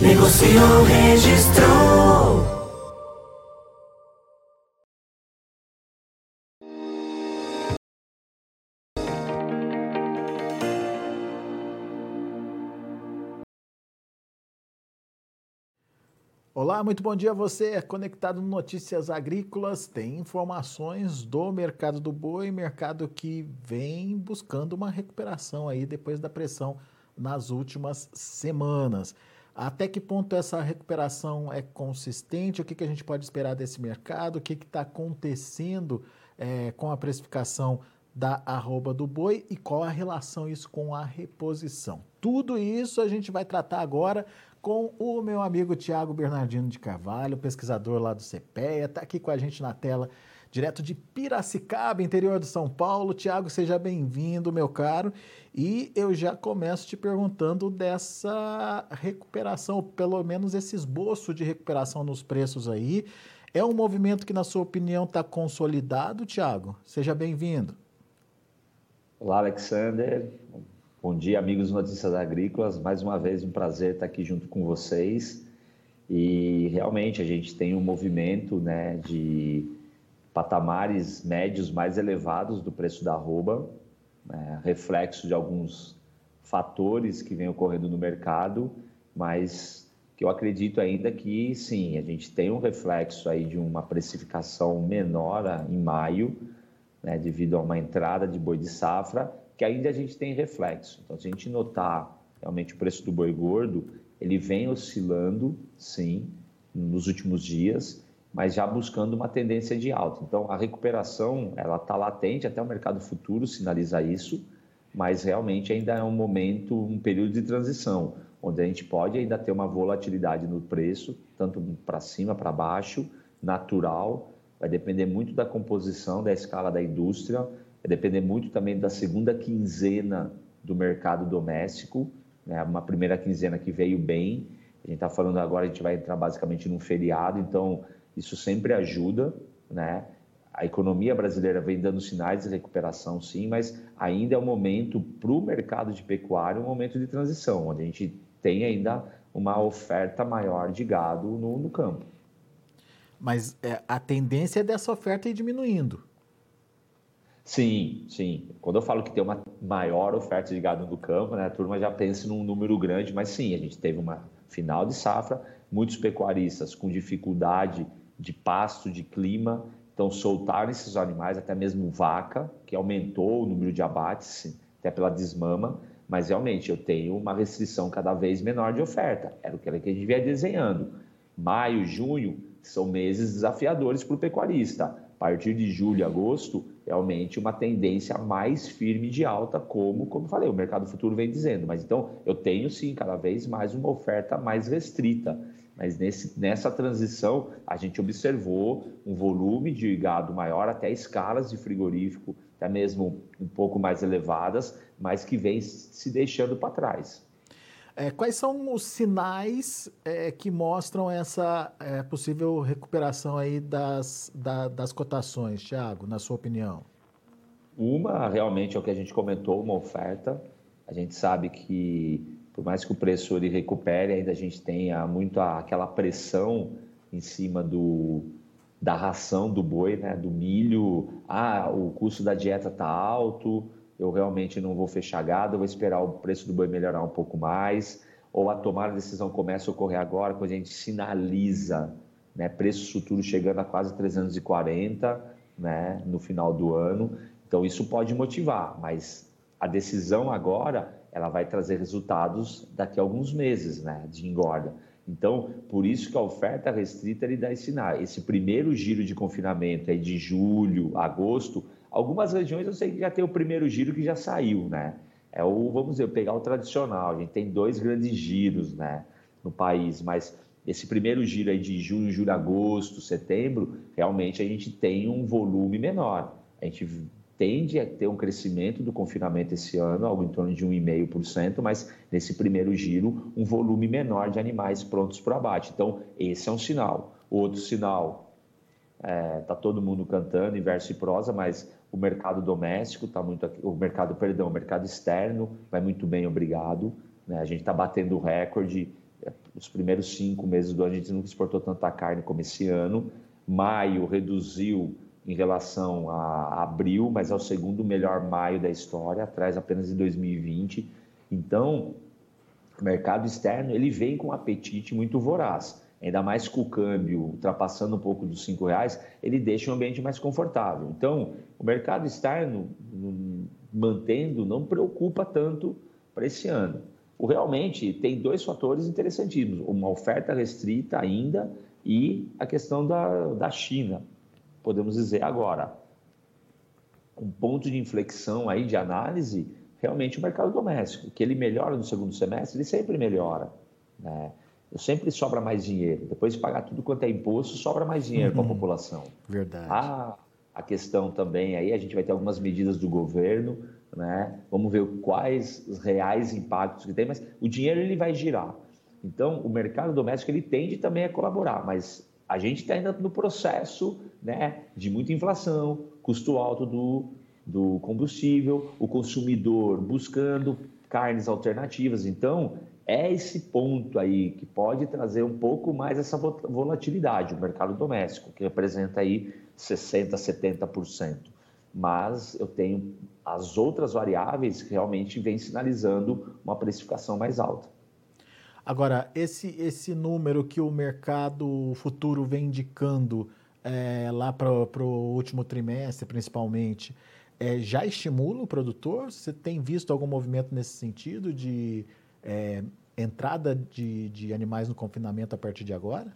Negociou, registrou. Olá, muito bom dia a você. É conectado no Notícias Agrícolas. Tem informações do mercado do boi, mercado que vem buscando uma recuperação aí depois da pressão nas últimas semanas. Até que ponto essa recuperação é consistente? O que, que a gente pode esperar desse mercado? O que está acontecendo é, com a precificação da arroba do boi e qual a relação isso com a reposição? Tudo isso a gente vai tratar agora com o meu amigo Tiago Bernardino de Carvalho, pesquisador lá do CPEA, está aqui com a gente na tela, direto de Piracicaba, interior de São Paulo. Tiago, seja bem-vindo, meu caro. E eu já começo te perguntando dessa recuperação, pelo menos esse esboço de recuperação nos preços aí. É um movimento que, na sua opinião, está consolidado, Tiago? Seja bem-vindo. Olá, Alexander. Bom dia, amigos Notícias Agrícolas. Mais uma vez, um prazer estar aqui junto com vocês. E realmente a gente tem um movimento né, de patamares médios mais elevados do preço da arroba, né, reflexo de alguns fatores que vêm ocorrendo no mercado, mas que eu acredito ainda que sim, a gente tem um reflexo aí de uma precificação menor em maio, né, devido a uma entrada de boi de safra que ainda a gente tem reflexo. Então, se a gente notar realmente o preço do boi gordo, ele vem oscilando, sim, nos últimos dias, mas já buscando uma tendência de alta. Então, a recuperação, ela está latente, até o mercado futuro sinaliza isso, mas realmente ainda é um momento, um período de transição, onde a gente pode ainda ter uma volatilidade no preço, tanto para cima, para baixo, natural, vai depender muito da composição, da escala da indústria, Vai depender muito também da segunda quinzena do mercado doméstico, né? uma primeira quinzena que veio bem. A gente está falando agora, a gente vai entrar basicamente num feriado, então isso sempre ajuda, né? A economia brasileira vem dando sinais de recuperação, sim, mas ainda é um momento para o mercado de pecuária, um momento de transição, onde a gente tem ainda uma oferta maior de gado no, no campo. Mas é, a tendência é dessa oferta ir diminuindo. Sim, sim. Quando eu falo que tem uma maior oferta de gado no campo, né, a turma já pensa num número grande, mas sim, a gente teve uma final de safra, muitos pecuaristas com dificuldade de pasto, de clima, então soltaram esses animais, até mesmo vaca, que aumentou o número de abates, até pela desmama, mas realmente eu tenho uma restrição cada vez menor de oferta. Era o que a gente via desenhando. Maio, junho são meses desafiadores para o pecuarista. A partir de julho, agosto, realmente uma tendência mais firme de alta, como, como falei, o mercado futuro vem dizendo. Mas então, eu tenho sim cada vez mais uma oferta mais restrita. Mas nesse, nessa transição, a gente observou um volume de gado maior, até escalas de frigorífico, até mesmo um pouco mais elevadas, mas que vem se deixando para trás. É, quais são os sinais é, que mostram essa é, possível recuperação aí das, da, das cotações, Thiago, na sua opinião? Uma, realmente, é o que a gente comentou, uma oferta. A gente sabe que, por mais que o preço ele recupere, ainda a gente tenha muito aquela pressão em cima do, da ração do boi, né, do milho. Ah, o custo da dieta está alto, eu realmente não vou fechar gado, vou esperar o preço do boi melhorar um pouco mais, ou a tomar a decisão começa a ocorrer agora, quando a gente sinaliza né, preço futuro chegando a quase 340 né, no final do ano. Então, isso pode motivar, mas a decisão agora ela vai trazer resultados daqui a alguns meses né, de engorda. Então, por isso que a oferta restrita ele dá esse sinal. Esse primeiro giro de confinamento aí de julho, agosto, Algumas regiões eu sei que já tem o primeiro giro que já saiu, né? É o, vamos dizer, pegar o tradicional. A gente tem dois grandes giros, né? no país, mas esse primeiro giro aí de junho, julho, agosto, setembro, realmente a gente tem um volume menor. A gente tende a ter um crescimento do confinamento esse ano, algo em torno de 1,5%, mas nesse primeiro giro, um volume menor de animais prontos para abate. Então, esse é um sinal. Outro sinal, está é, tá todo mundo cantando em verso e prosa, mas o mercado doméstico está muito, o mercado, perdão, o mercado externo vai muito bem, obrigado. Né? A gente está batendo o recorde. Os primeiros cinco meses do ano a gente nunca exportou tanta carne como esse ano. Maio reduziu em relação a abril, mas é o segundo melhor maio da história, atrás apenas de 2020. Então, o mercado externo ele vem com um apetite muito voraz. Ainda mais com o câmbio ultrapassando um pouco dos cinco reais, ele deixa o ambiente mais confortável. Então, o mercado externo mantendo não preocupa tanto para esse ano. O realmente tem dois fatores interessantíssimos: uma oferta restrita ainda e a questão da, da China podemos dizer agora, um ponto de inflexão aí de análise, realmente o mercado doméstico, que ele melhora no segundo semestre, ele sempre melhora, né? Sempre sobra mais dinheiro. Depois de pagar tudo quanto é imposto, sobra mais dinheiro uhum. para a população. Verdade. A, a questão também aí, a gente vai ter algumas medidas do governo, né? Vamos ver quais os reais impactos que tem, mas o dinheiro ele vai girar. Então, o mercado doméstico ele tende também a colaborar, mas a gente está ainda no processo né, de muita inflação, custo alto do, do combustível, o consumidor buscando carnes alternativas. Então, é esse ponto aí que pode trazer um pouco mais essa volatilidade, o mercado doméstico, que representa aí 60%, 70%. Mas eu tenho as outras variáveis que realmente vêm sinalizando uma precificação mais alta. Agora, esse, esse número que o mercado futuro vem indicando é, lá para o último trimestre, principalmente, é, já estimula o produtor? Você tem visto algum movimento nesse sentido de é, entrada de, de animais no confinamento a partir de agora?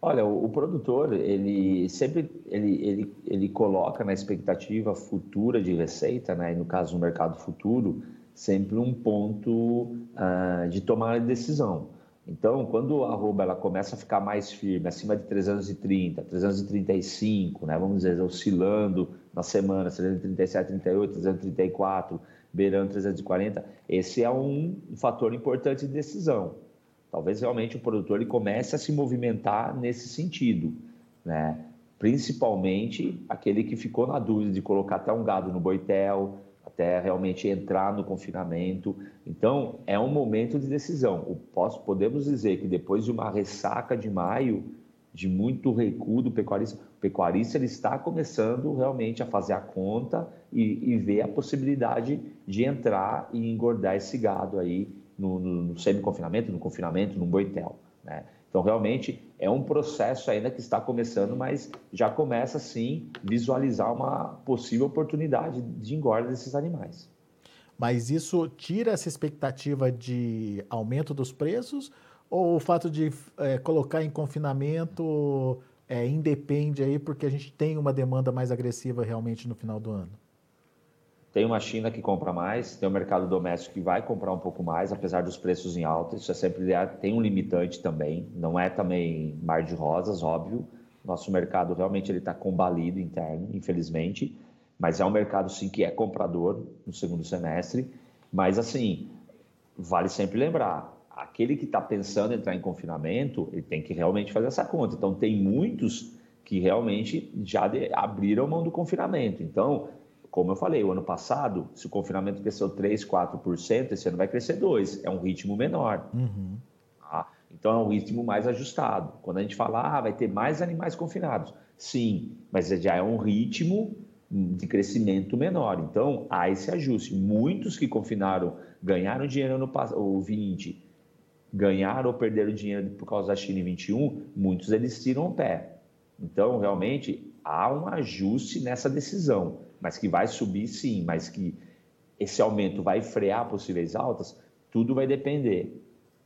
Olha, o, o, produtor, ele sempre ele, ele, ele coloca na expectativa futura de receita, né? E no caso do mercado futuro, sempre um ponto uh, de tomar decisão. Então, quando a arroba ela começa a ficar mais firme, acima de 330, 335, né, vamos dizer, oscilando na semana, 337, 38, 334, beirando 340, esse é um fator importante de decisão. Talvez realmente o produtor ele comece a se movimentar nesse sentido, né? principalmente aquele que ficou na dúvida de colocar até um gado no boitel, até realmente entrar no confinamento. Então, é um momento de decisão. Posso, podemos dizer que depois de uma ressaca de maio, de muito recuo do pecuarista, o pecuarista ele está começando realmente a fazer a conta e, e ver a possibilidade de entrar e engordar esse gado aí no, no, no semi-confinamento, no confinamento, no boitel. Né? Então, realmente, é um processo ainda que está começando, mas já começa, sim, visualizar uma possível oportunidade de engorda desses animais. Mas isso tira essa expectativa de aumento dos preços ou o fato de é, colocar em confinamento é, independe aí porque a gente tem uma demanda mais agressiva realmente no final do ano? Tem uma China que compra mais, tem o um mercado doméstico que vai comprar um pouco mais, apesar dos preços em alta. Isso é sempre tem um limitante também. Não é também mar de rosas, óbvio. Nosso mercado realmente ele está combalido interno, infelizmente, mas é um mercado sim que é comprador no segundo semestre. Mas assim, vale sempre lembrar, aquele que está pensando em entrar em confinamento, ele tem que realmente fazer essa conta. Então tem muitos que realmente já abriram mão do confinamento. Então como eu falei, o ano passado, se o confinamento cresceu 3%, 4%, esse ano vai crescer 2%. É um ritmo menor. Uhum. Tá? Então, é um ritmo mais ajustado. Quando a gente fala, ah, vai ter mais animais confinados. Sim, mas já é um ritmo de crescimento menor. Então, há esse ajuste. Muitos que confinaram ganharam dinheiro no ou 20, ganharam ou perderam dinheiro por causa da China em 21, muitos eles tiram o pé. Então, realmente, há um ajuste nessa decisão mas que vai subir sim, mas que esse aumento vai frear possíveis altas, tudo vai depender.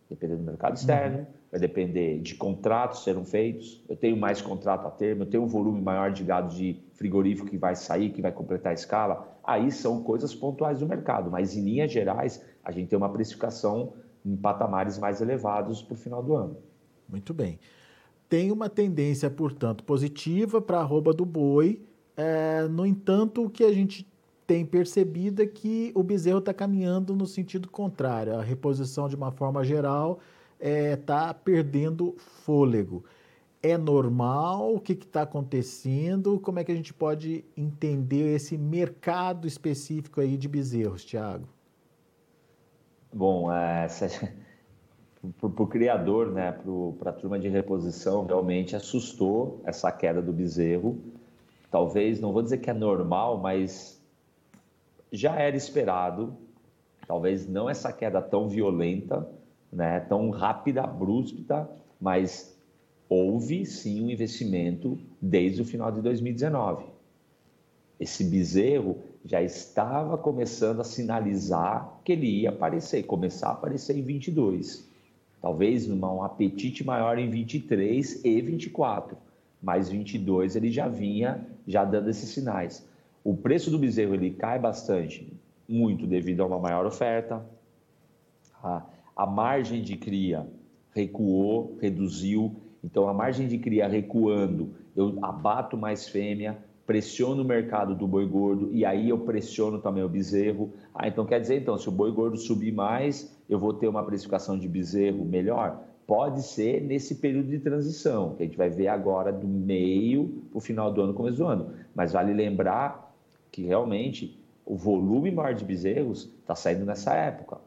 Depender do mercado externo, uhum. vai depender de contratos serão feitos. Eu tenho mais contrato a termo, eu tenho um volume maior de gado de frigorífico que vai sair, que vai completar a escala. Aí são coisas pontuais do mercado, mas em linhas gerais, a gente tem uma precificação em patamares mais elevados para o final do ano. Muito bem. Tem uma tendência, portanto, positiva para a arroba do boi. É, no entanto, o que a gente tem percebido é que o bezerro está caminhando no sentido contrário. A reposição, de uma forma geral, está é, tá perdendo fôlego. É normal? O que está acontecendo? Como é que a gente pode entender esse mercado específico aí de bezerros, Tiago? Bom, é, para o criador, né, para a turma de reposição, realmente assustou essa queda do bezerro. Talvez, não vou dizer que é normal, mas já era esperado. Talvez não essa queda tão violenta, né, tão rápida, brusca, mas houve sim um investimento desde o final de 2019. Esse bezerro já estava começando a sinalizar que ele ia aparecer, começar a aparecer em 22 talvez um apetite maior em 23 e 24, mas 22 ele já vinha já dando esses sinais. O preço do bezerro ele cai bastante, muito devido a uma maior oferta. A, a margem de cria recuou, reduziu. Então a margem de cria recuando, eu abato mais fêmea, pressiono o mercado do boi gordo e aí eu pressiono também o bezerro. Ah, então quer dizer, então, se o boi gordo subir mais, eu vou ter uma precificação de bezerro melhor? Pode ser nesse período de transição, que a gente vai ver agora do meio para o final do ano, começo do ano. Mas vale lembrar que realmente o volume maior de bezerros está saindo nessa época.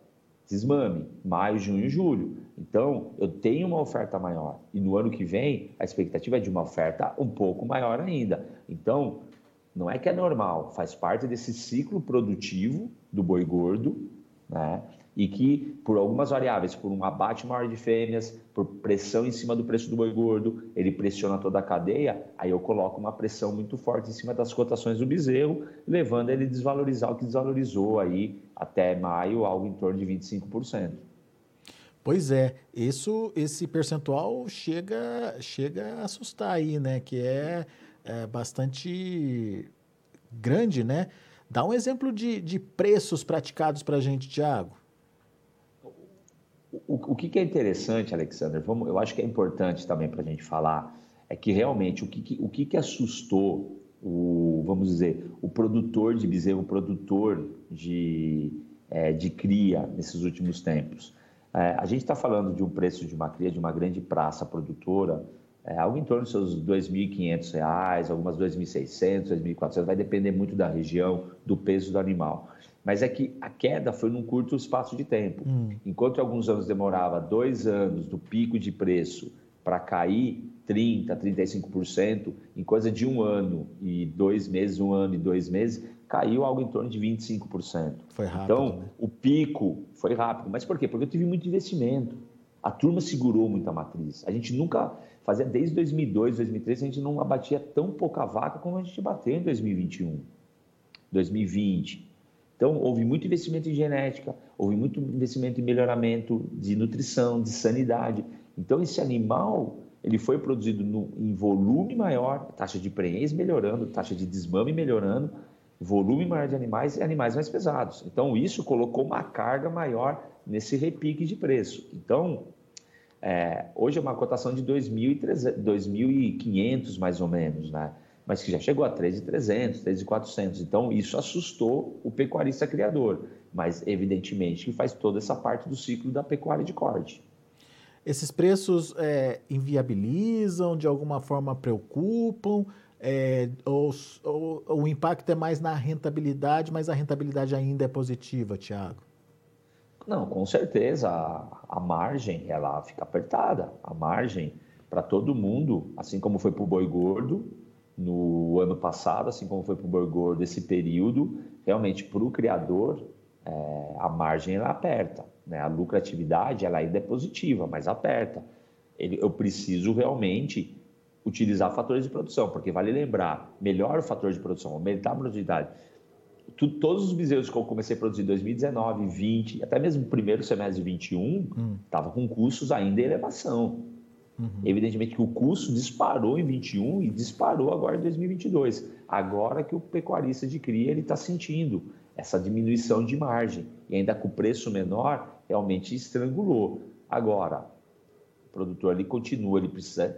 Desmame, maio, junho, julho. Então, eu tenho uma oferta maior. E no ano que vem, a expectativa é de uma oferta um pouco maior ainda. Então, não é que é normal, faz parte desse ciclo produtivo do boi gordo, né? E que, por algumas variáveis, por um abate maior de fêmeas, por pressão em cima do preço do boi gordo, ele pressiona toda a cadeia, aí eu coloco uma pressão muito forte em cima das cotações do bezerro, levando ele a desvalorizar o que desvalorizou aí até maio, algo em torno de 25%. Pois é, isso, esse percentual chega, chega a assustar aí, né? Que é, é bastante grande, né? Dá um exemplo de, de preços praticados para a gente, Tiago. O, o que, é interessante, Alexander, vamos, eu acho que é importante também para a gente falar, é que realmente o que, o que, que assustou o, vamos dizer, o produtor de bezerro, o produtor de, é, de cria nesses últimos tempos. É, a gente está falando de um preço de uma cria de uma grande praça produtora, é, algo em torno dos seus R$ 2.500, algumas R$ 2.600, R$ 2.400, vai depender muito da região, do peso do animal. Mas é que a queda foi num curto espaço de tempo. Hum. Enquanto alguns anos demorava dois anos do pico de preço para cair 30%, 35%, em coisa de um ano e dois meses, um ano e dois meses, caiu algo em torno de 25%. Foi rápido. Então, né? o pico foi rápido. Mas por quê? Porque eu tive muito investimento. A turma segurou muita matriz. A gente nunca fazia, desde 2002, 2003, a gente não abatia tão pouca vaca como a gente bateu em 2021, 2020. Então, houve muito investimento em genética, houve muito investimento em melhoramento de nutrição, de sanidade. Então, esse animal ele foi produzido no, em volume maior, taxa de prenhez melhorando, taxa de desmame melhorando, volume maior de animais e animais mais pesados. Então, isso colocou uma carga maior nesse repique de preço. Então, é, hoje é uma cotação de 2.500 mais ou menos, né? Mas que já chegou a 3.300, 3.400. Então, isso assustou o pecuarista criador, mas evidentemente que faz toda essa parte do ciclo da pecuária de corte. Esses preços é, inviabilizam, de alguma forma preocupam, é, ou, ou, o impacto é mais na rentabilidade, mas a rentabilidade ainda é positiva, Tiago? Não, com certeza a, a, margem ela fica apertada. A margem para todo mundo, assim como foi para o boi gordo no ano passado, assim como foi para o boi gordo esse período, realmente para o criador é, a margem ela aperta. Né? A lucratividade ela ainda é positiva, mas aperta. Ele, eu preciso realmente utilizar fatores de produção, porque vale lembrar, melhor o fator de produção, aumentar a produtividade. Tu, todos os bezerros que eu comecei a produzir em 2019, 20, até mesmo primeiro semestre de 21, estava hum. com custos ainda em elevação. Uhum. Evidentemente que o custo disparou em 21 e disparou agora em 2022. Agora que o pecuarista de cria ele está sentindo essa diminuição de margem. E ainda com preço menor, realmente estrangulou. Agora, o produtor ele continua, ele precisa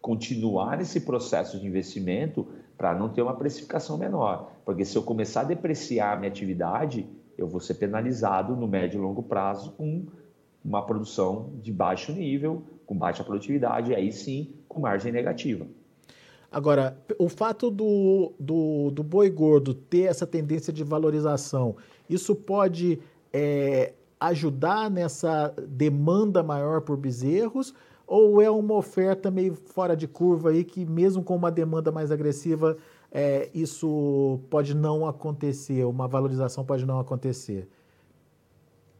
continuar nesse processo de investimento para não ter uma precificação menor. Porque se eu começar a depreciar a minha atividade, eu vou ser penalizado no médio e longo prazo com uma produção de baixo nível, com baixa produtividade, aí sim com margem negativa. Agora, o fato do, do, do boi gordo ter essa tendência de valorização, isso pode é, ajudar nessa demanda maior por bezerros? Ou é uma oferta meio fora de curva aí que, mesmo com uma demanda mais agressiva, é, isso pode não acontecer, uma valorização pode não acontecer?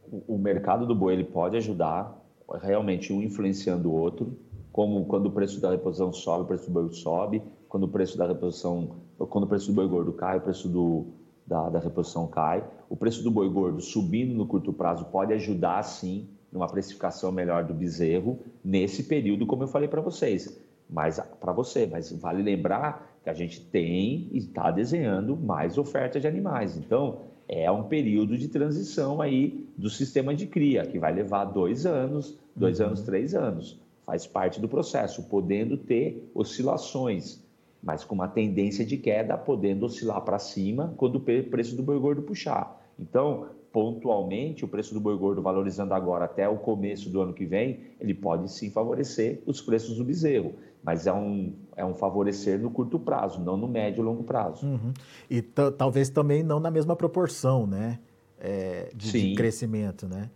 O, o mercado do boi ele pode ajudar, realmente um influenciando o outro, como quando o preço da reposição sobe, o preço do boi sobe, quando o preço da reposição, quando o preço do boi gordo cai, o preço do, da, da reposição cai. O preço do boi gordo subindo no curto prazo pode ajudar, sim, numa precificação melhor do bezerro nesse período, como eu falei para vocês. Mas para você, mas vale lembrar que a gente tem e está desenhando mais oferta de animais. Então, é um período de transição aí do sistema de cria, que vai levar dois anos, dois uhum. anos, três anos. Faz parte do processo, podendo ter oscilações, mas com uma tendência de queda, podendo oscilar para cima quando o preço do boi gordo puxar. Então, pontualmente, o preço do boi gordo valorizando agora até o começo do ano que vem, ele pode sim favorecer os preços do bezerro, mas é um, é um favorecer no curto prazo, não no médio e longo prazo. Uhum. E talvez também não na mesma proporção, né? É, de, de, crescimento, né?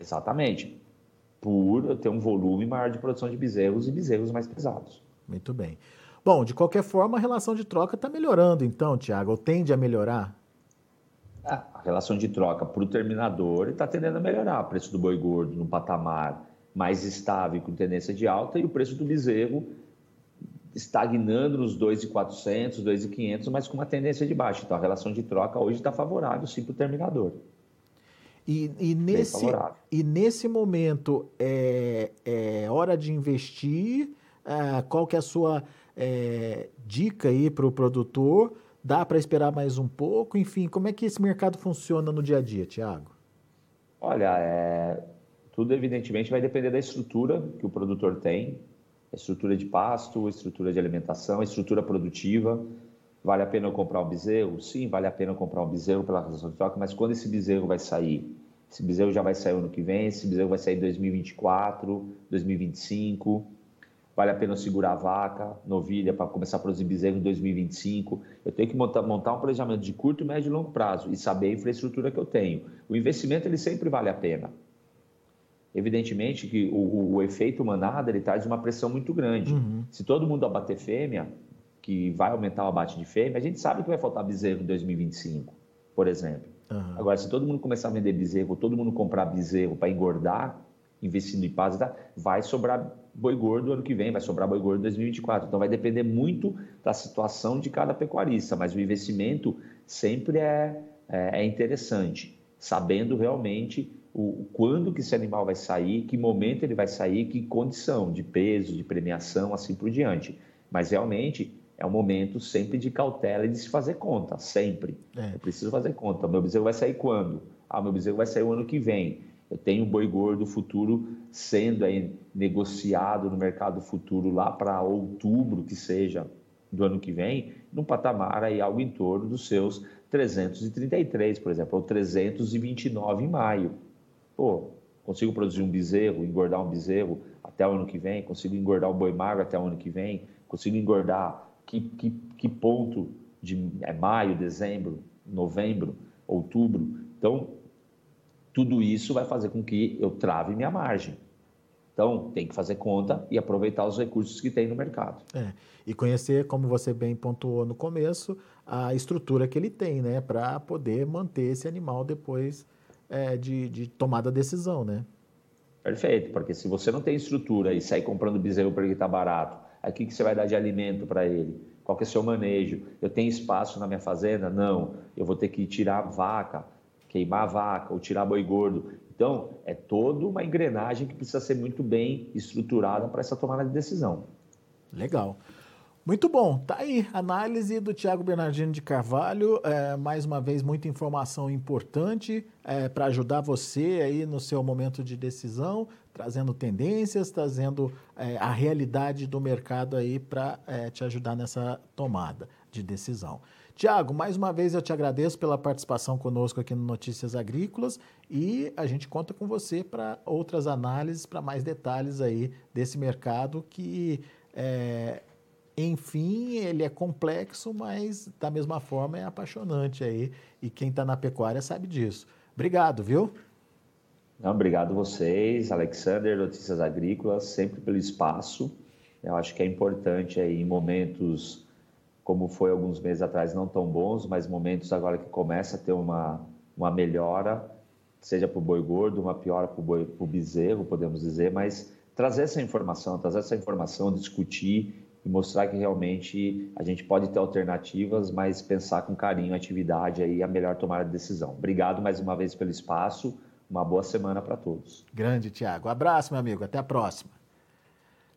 Exatamente. Por ter um volume maior de produção de bezerros e bezerros mais pesados. Muito bem. Bom, de qualquer forma, a relação de troca está melhorando, então, Tiago, ou tende a melhorar? a relação de troca para o terminador está tendendo a melhorar. O preço do boi gordo no patamar mais estável com tendência de alta e o preço do bezerro estagnando nos 2,400, 2,500, mas com uma tendência de baixa. Então a relação de troca hoje está favorável sim para o terminador. E, e, nesse, e nesse momento é, é hora de investir? É, qual que é a sua é, dica aí para o produtor? Dá para esperar mais um pouco? Enfim, como é que esse mercado funciona no dia a dia, Tiago? Olha, é, tudo evidentemente vai depender da estrutura que o produtor tem, estrutura de pasto, estrutura de alimentação, estrutura produtiva. Vale a pena eu comprar um bezerro? Sim, vale a pena eu comprar um bezerro pela razão de troca, mas quando esse bezerro vai sair? Esse bezerro já vai sair ano que vem, esse bezerro vai sair em 2024, 2025 vale a pena segurar a vaca, novilha, para começar a produzir bezerro em 2025. Eu tenho que montar, montar um planejamento de curto, médio e longo prazo e saber a infraestrutura que eu tenho. O investimento ele sempre vale a pena. Evidentemente que o, o, o efeito manada ele traz uma pressão muito grande. Uhum. Se todo mundo abater fêmea, que vai aumentar o abate de fêmea, a gente sabe que vai faltar bezerro em 2025, por exemplo. Uhum. Agora, se todo mundo começar a vender bezerro, todo mundo comprar bezerro para engordar, investindo em paz, vai sobrar boi gordo ano que vem, vai sobrar boi gordo em 2024. Então vai depender muito da situação de cada pecuarista, mas o investimento sempre é, é, é interessante, sabendo realmente o, quando que esse animal vai sair, que momento ele vai sair, que condição de peso, de premiação, assim por diante. Mas realmente é um momento sempre de cautela e de se fazer conta, sempre. É. Eu preciso fazer conta. Meu bezerro vai sair quando? Ah, meu bezerro vai sair o ano que vem. Eu tenho um boi gordo futuro sendo aí negociado no mercado futuro lá para outubro, que seja do ano que vem, num patamar aí algo em torno dos seus 333, por exemplo, ou 329 em maio. Pô, consigo produzir um bezerro, engordar um bezerro até o ano que vem, consigo engordar um boi magro até o ano que vem, consigo engordar que, que, que ponto de é maio, dezembro, novembro, outubro. Então, tudo isso vai fazer com que eu trave minha margem. Então, tem que fazer conta e aproveitar os recursos que tem no mercado. É. E conhecer, como você bem pontuou no começo, a estrutura que ele tem, né? Para poder manter esse animal depois é, de, de tomada a decisão, né? Perfeito, porque se você não tem estrutura e sair comprando bezerro porque está barato, aí o que, que você vai dar de alimento para ele? Qual que é o seu manejo? Eu tenho espaço na minha fazenda? Não. Eu vou ter que tirar vaca queimar vaca ou tirar boi gordo. Então, é toda uma engrenagem que precisa ser muito bem estruturada para essa tomada de decisão. Legal. Muito bom, tá aí, análise do Tiago Bernardino de Carvalho, é, mais uma vez muita informação importante é, para ajudar você aí no seu momento de decisão, trazendo tendências, trazendo é, a realidade do mercado aí para é, te ajudar nessa tomada de decisão. Tiago, mais uma vez eu te agradeço pela participação conosco aqui no Notícias Agrícolas e a gente conta com você para outras análises, para mais detalhes aí desse mercado que é, enfim, ele é complexo, mas da mesma forma é apaixonante aí. E quem está na pecuária sabe disso. Obrigado, viu? Não, obrigado vocês, Alexander, Notícias Agrícolas, sempre pelo espaço. Eu acho que é importante aí em momentos como foi alguns meses atrás, não tão bons, mas momentos agora que começa a ter uma, uma melhora, seja para o boi gordo, uma piora para o bezerro, podemos dizer, mas trazer essa informação, trazer essa informação, discutir e mostrar que realmente a gente pode ter alternativas, mas pensar com carinho a atividade aí a melhor tomada de decisão. Obrigado mais uma vez pelo espaço. Uma boa semana para todos. Grande, Tiago. Abraço, meu amigo. Até a próxima.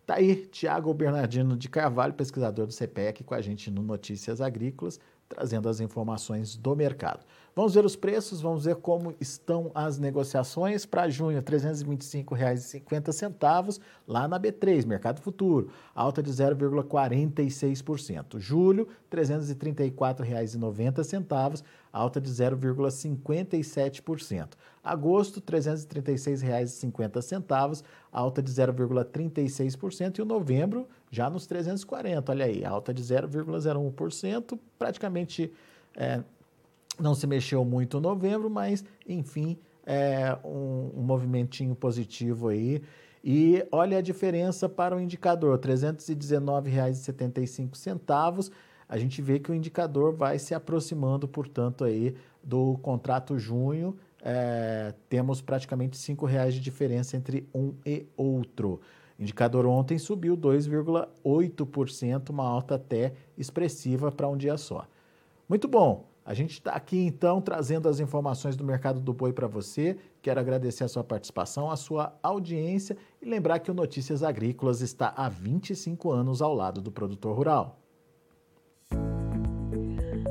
Tá aí, Tiago Bernardino de Carvalho, pesquisador do CPEC, com a gente no Notícias Agrícolas, trazendo as informações do mercado. Vamos ver os preços, vamos ver como estão as negociações para junho, R$ 325,50 lá na B3, Mercado Futuro, alta de 0,46%. Julho, R$ 334,90, alta de 0,57%. Agosto, R$ 336,50, alta de 0,36%. E o novembro, já nos 340, olha aí, alta de 0,01%, praticamente é, não se mexeu muito em novembro, mas enfim, é um, um movimentinho positivo aí. E olha a diferença para o indicador, R$ 319,75. A gente vê que o indicador vai se aproximando, portanto, aí do contrato junho. É, temos praticamente R$ reais de diferença entre um e outro. Indicador ontem subiu 2,8%, uma alta até expressiva para um dia só. Muito bom. A gente está aqui então trazendo as informações do mercado do boi para você. Quero agradecer a sua participação, a sua audiência e lembrar que o Notícias Agrícolas está há 25 anos ao lado do produtor rural.